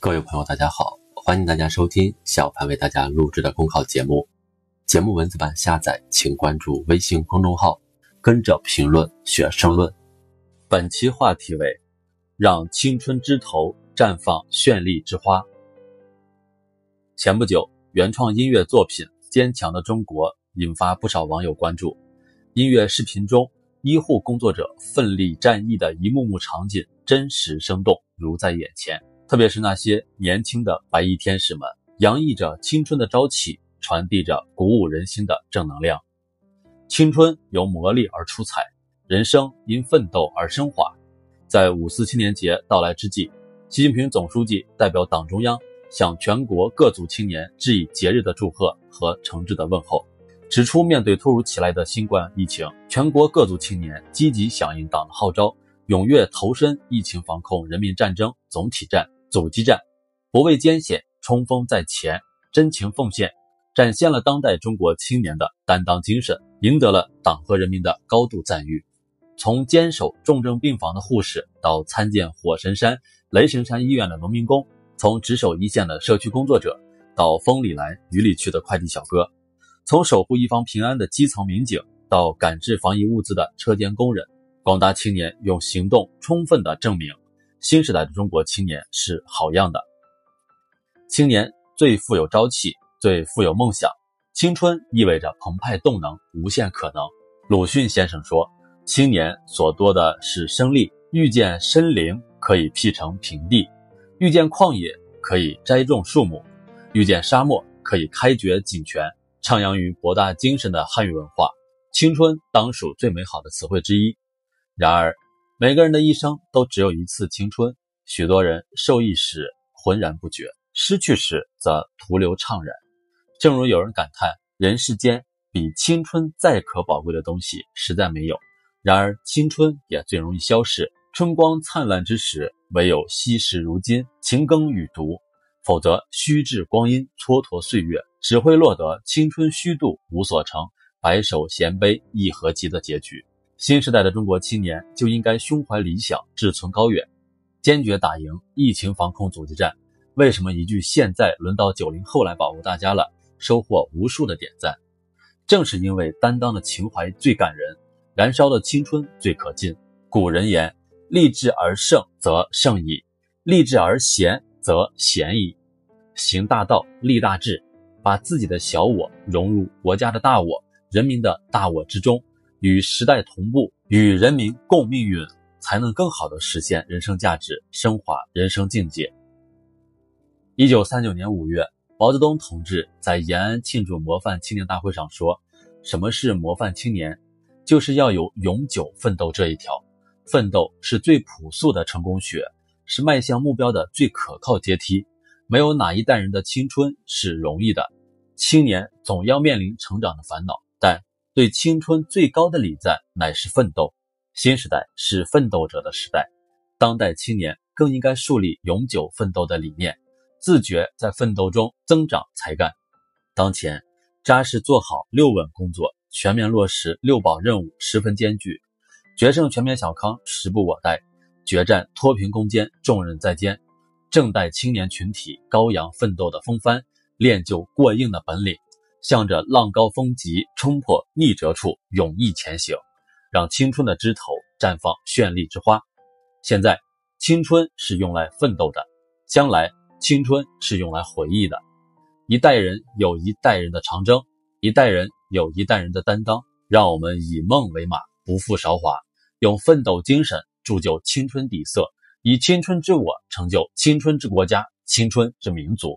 各位朋友，大家好，欢迎大家收听小潘为大家录制的公考节目。节目文字版下载，请关注微信公众号，跟着评论学申论。本期话题为：让青春枝头绽放绚丽之花。前不久，原创音乐作品《坚强的中国》引发不少网友关注。音乐视频中，医护工作者奋力战役的一幕幕场景，真实生动，如在眼前。特别是那些年轻的白衣天使们，洋溢着青春的朝气，传递着鼓舞人心的正能量。青春由磨砺而出彩，人生因奋斗而升华。在五四青年节到来之际，习近平总书记代表党中央向全国各族青年致以节日的祝贺和诚挚的问候。指出，面对突如其来的新冠疫情，全国各族青年积极响应党的号召，踊跃投身疫情防控人民战争总体战、阻击战，不畏艰险，冲锋在前，真情奉献，展现了当代中国青年的担当精神，赢得了党和人民的高度赞誉。从坚守重症病房的护士，到参见火神山、雷神山医院的农民工，从值守一线的社区工作者，到风里来雨里去的快递小哥。从守护一方平安的基层民警到赶制防疫物资的车间工人，广大青年用行动充分的证明，新时代的中国青年是好样的。青年最富有朝气，最富有梦想。青春意味着澎湃动能，无限可能。鲁迅先生说：“青年所多的是生力，遇见深林可以辟成平地，遇见旷野可以栽种树木，遇见沙漠可以开掘井泉。”徜徉于博大精深的汉语文化，青春当属最美好的词汇之一。然而，每个人的一生都只有一次青春，许多人受益时浑然不觉，失去时则徒留怅然。正如有人感叹：“人世间比青春再可宝贵的东西实在没有。”然而，青春也最容易消逝。春光灿烂之时，唯有惜时如金，勤耕雨读。否则，虚掷光阴，蹉跎岁月，只会落得青春虚度，无所成，白首衔悲亦何及的结局。新时代的中国青年就应该胸怀理想，志存高远，坚决打赢疫情防控阻击战。为什么一句“现在轮到九零后来保护大家了”，收获无数的点赞？正是因为担当的情怀最感人，燃烧的青春最可敬。古人言：“立志而胜则胜矣，立志而贤则贤矣。”行大道，立大志，把自己的小我融入国家的大我、人民的大我之中，与时代同步，与人民共命运，才能更好的实现人生价值，升华人生境界。一九三九年五月，毛泽东同志在延安庆祝模范青年大会上说：“什么是模范青年？就是要有永久奋斗这一条。奋斗是最朴素的成功学，是迈向目标的最可靠阶梯。”没有哪一代人的青春是容易的，青年总要面临成长的烦恼，但对青春最高的礼赞乃是奋斗。新时代是奋斗者的时代，当代青年更应该树立永久奋斗的理念，自觉在奋斗中增长才干。当前，扎实做好六稳工作，全面落实六保任务十分艰巨，决胜全面小康时不我待，决战脱贫攻坚重任在肩。正待青年群体高扬奋斗的风帆，练就过硬的本领，向着浪高峰急冲破逆折处，勇毅前行，让青春的枝头绽放绚丽之花。现在，青春是用来奋斗的，将来青春是用来回忆的。一代人有一代人的长征，一代人有一代人的担当。让我们以梦为马，不负韶华，用奋斗精神铸就青春底色。以青春之我成就青春之国家、青春之民族。